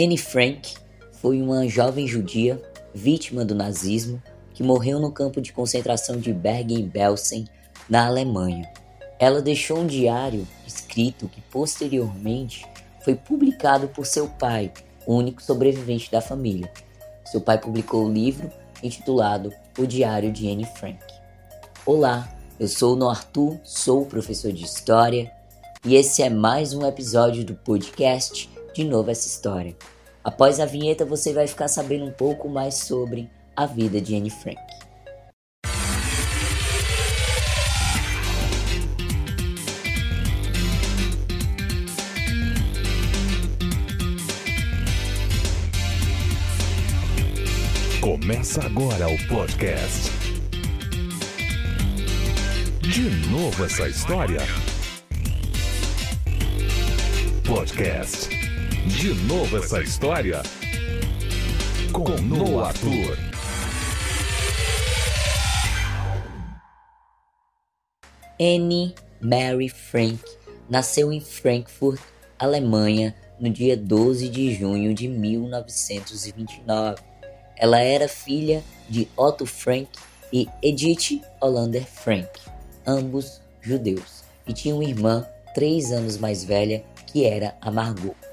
Anne Frank foi uma jovem judia vítima do nazismo que morreu no campo de concentração de Bergen-Belsen, na Alemanha. Ela deixou um diário escrito que posteriormente foi publicado por seu pai, o único sobrevivente da família. Seu pai publicou o livro intitulado O Diário de Anne Frank. Olá, eu sou o Nortu, sou professor de História e esse é mais um episódio do podcast De Novo Essa História. Após a vinheta você vai ficar sabendo um pouco mais sobre a vida de Anne Frank. Começa agora o podcast. De novo essa história. Podcast. De novo essa história. Com Noah Arthur. Annie Mary Frank nasceu em Frankfurt, Alemanha, no dia 12 de junho de 1929. Ela era filha de Otto Frank e Edith Hollander Frank, ambos judeus, e tinha uma irmã três anos mais velha que era a Margot.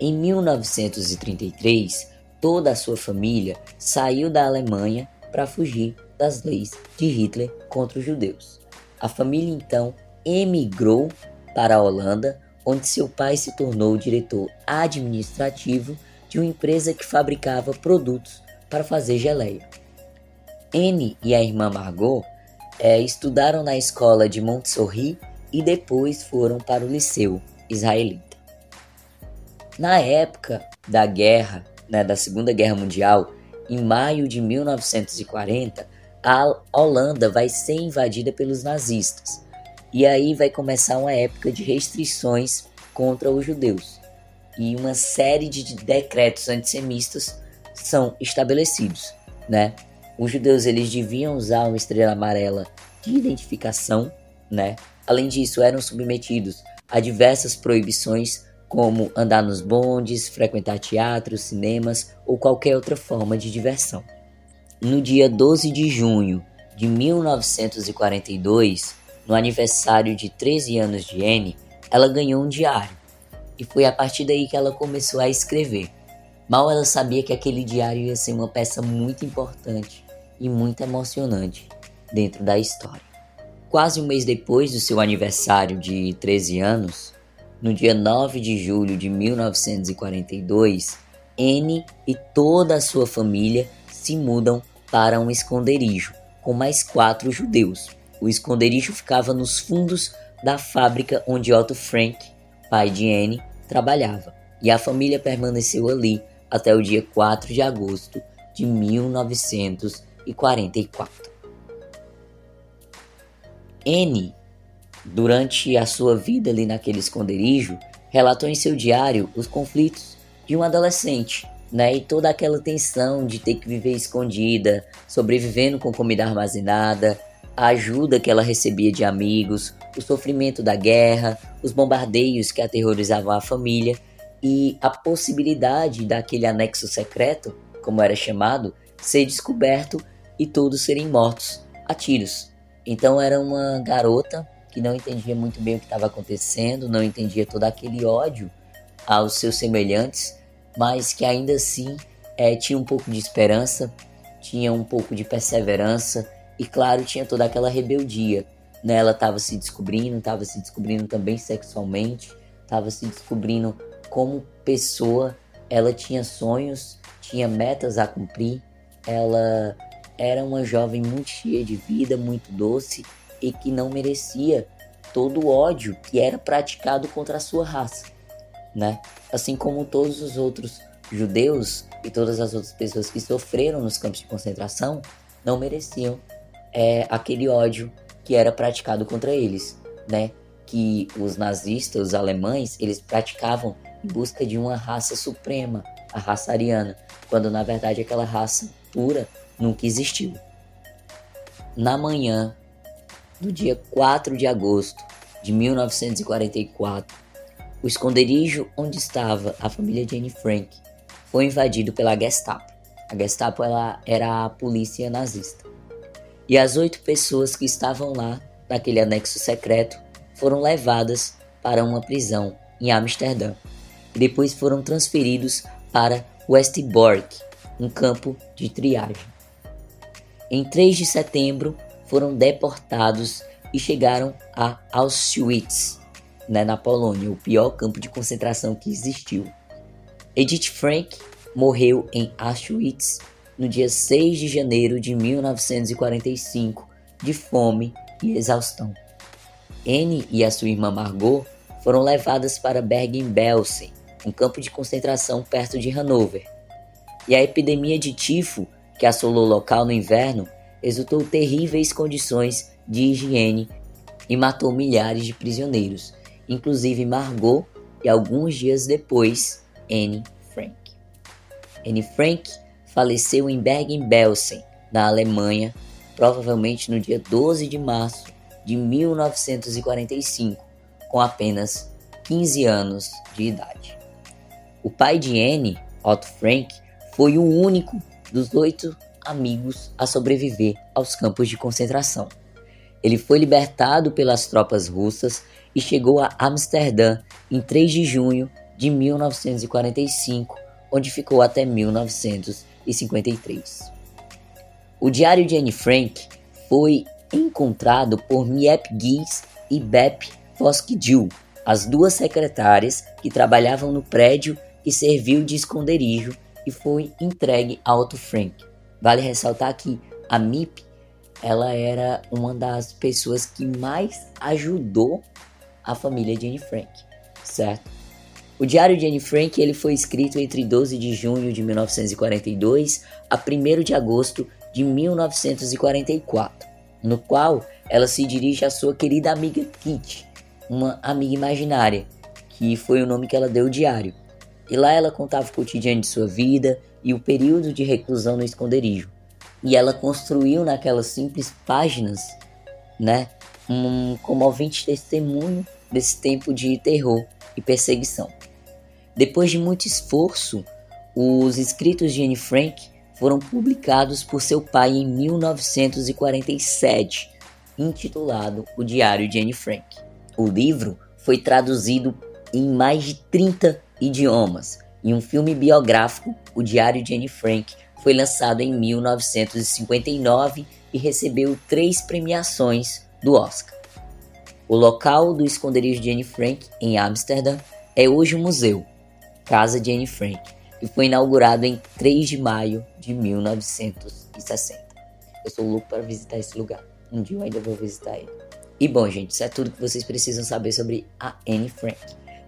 Em 1933, toda a sua família saiu da Alemanha para fugir das leis de Hitler contra os judeus. A família então emigrou para a Holanda, onde seu pai se tornou diretor administrativo de uma empresa que fabricava produtos para fazer geleia. Anne e a irmã Margot é, estudaram na escola de Montessori e depois foram para o liceu israelita. Na época da guerra, né, da Segunda Guerra Mundial, em maio de 1940, a Holanda vai ser invadida pelos nazistas. E aí vai começar uma época de restrições contra os judeus e uma série de decretos antissemitas são estabelecidos, né? Os judeus eles deviam usar uma estrela amarela de identificação, né? Além disso, eram submetidos a diversas proibições como andar nos bondes, frequentar teatros, cinemas ou qualquer outra forma de diversão. No dia 12 de junho de 1942, no aniversário de 13 anos de Anne, ela ganhou um diário e foi a partir daí que ela começou a escrever. Mal ela sabia que aquele diário ia ser uma peça muito importante e muito emocionante dentro da história. Quase um mês depois do seu aniversário de 13 anos, no dia 9 de julho de 1942, Anne e toda a sua família se mudam para um esconderijo com mais quatro judeus. O esconderijo ficava nos fundos da fábrica onde Otto Frank, pai de Anne, trabalhava, e a família permaneceu ali até o dia 4 de agosto de 1944. N, durante a sua vida ali naquele esconderijo, relatou em seu diário os conflitos de um adolescente, né? E toda aquela tensão de ter que viver escondida, sobrevivendo com comida armazenada, a ajuda que ela recebia de amigos, o sofrimento da guerra, os bombardeios que aterrorizavam a família e a possibilidade daquele anexo secreto, como era chamado, ser descoberto e todos serem mortos a tiros. Então era uma garota que não entendia muito bem o que estava acontecendo, não entendia todo aquele ódio aos seus semelhantes, mas que ainda assim é, tinha um pouco de esperança, tinha um pouco de perseverança e, claro, tinha toda aquela rebeldia. Né? Ela estava se descobrindo, estava se descobrindo também sexualmente, estava se descobrindo como pessoa. Ela tinha sonhos, tinha metas a cumprir. Ela era uma jovem muito cheia de vida, muito doce e que não merecia todo o ódio que era praticado contra a sua raça, né? Assim como todos os outros judeus e todas as outras pessoas que sofreram nos campos de concentração não mereciam é, aquele ódio que era praticado contra eles, né? Que os nazistas, os alemães, eles praticavam em busca de uma raça suprema, a raça ariana, quando na verdade aquela raça pura nunca existiu. Na manhã do dia 4 de agosto de 1944, o esconderijo onde estava a família Jane Frank foi invadido pela Gestapo. A Gestapo ela era a polícia nazista. E as oito pessoas que estavam lá, naquele anexo secreto, foram levadas para uma prisão em Amsterdã. E depois foram transferidos para Westbork, um campo de triagem. Em 3 de setembro, foram deportados e chegaram a Auschwitz, né, na Polônia, o pior campo de concentração que existiu. Edith Frank morreu em Auschwitz no dia 6 de janeiro de 1945, de fome e exaustão. Anne e a sua irmã Margot foram levadas para Bergen-Belsen, um campo de concentração perto de Hanover. E a epidemia de tifo que assolou o local no inverno resultou terríveis condições de higiene e matou milhares de prisioneiros, inclusive Margot e alguns dias depois Anne Frank. Anne Frank faleceu em Bergen-Belsen, na Alemanha, provavelmente no dia 12 de março de 1945, com apenas 15 anos de idade. O pai de Anne, Otto Frank, foi o único dos oito amigos a sobreviver aos campos de concentração. Ele foi libertado pelas tropas russas e chegou a Amsterdã em 3 de junho de 1945, onde ficou até 1953. O diário de Anne Frank foi encontrado por Miep Gies e Bep Foskidil, as duas secretárias que trabalhavam no prédio que serviu de esconderijo e foi entregue a Otto Frank. Vale ressaltar que a MIP ela era uma das pessoas que mais ajudou a família de Anne Frank, certo? O diário de Anne Frank ele foi escrito entre 12 de junho de 1942 a 1 de agosto de 1944, no qual ela se dirige à sua querida amiga Kitty, uma amiga imaginária, que foi o nome que ela deu ao diário. E lá ela contava o cotidiano de sua vida e o período de reclusão no esconderijo. E ela construiu naquelas simples páginas, né, um comovente testemunho desse tempo de terror e perseguição. Depois de muito esforço, os escritos de Anne Frank foram publicados por seu pai em 1947, intitulado O Diário de Anne Frank. O livro foi traduzido em mais de 30 idiomas. E um filme biográfico, O Diário de Anne Frank, foi lançado em 1959 e recebeu três premiações do Oscar. O local do esconderijo de Anne Frank, em Amsterdã, é hoje um museu, Casa de Anne Frank, e foi inaugurado em 3 de maio de 1960. Eu sou louco para visitar esse lugar. Um dia eu ainda vou visitar ele. E bom, gente, isso é tudo que vocês precisam saber sobre a Anne Frank.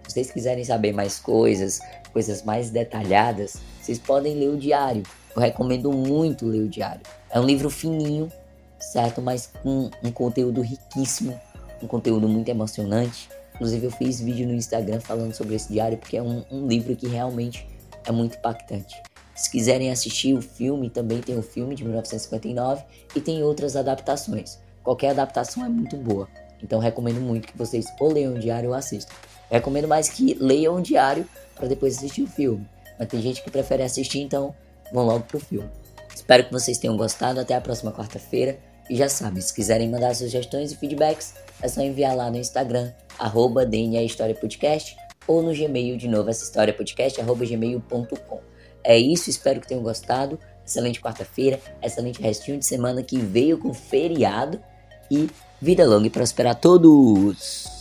Se vocês quiserem saber mais coisas, coisas mais detalhadas, vocês podem ler o diário. Eu recomendo muito ler o diário. É um livro fininho, certo? Mas com um conteúdo riquíssimo, um conteúdo muito emocionante. Inclusive, eu fiz vídeo no Instagram falando sobre esse diário, porque é um, um livro que realmente é muito impactante. Se quiserem assistir o filme, também tem o filme de 1959 e tem outras adaptações. Qualquer adaptação é muito boa. Então recomendo muito que vocês ou leiam o diário ou assistam. Recomendo mais que leiam o diário para depois assistir o filme. Mas tem gente que prefere assistir, então vão logo pro filme. Espero que vocês tenham gostado. Até a próxima quarta-feira. E já sabem, se quiserem mandar sugestões e feedbacks, é só enviar lá no Instagram, arroba DNA História Podcast, ou no Gmail de novo, essa história podcast, arroba gmail.com. É isso, espero que tenham gostado. Excelente quarta-feira, excelente restinho de semana que veio com feriado e vida longa e prosperar a todos!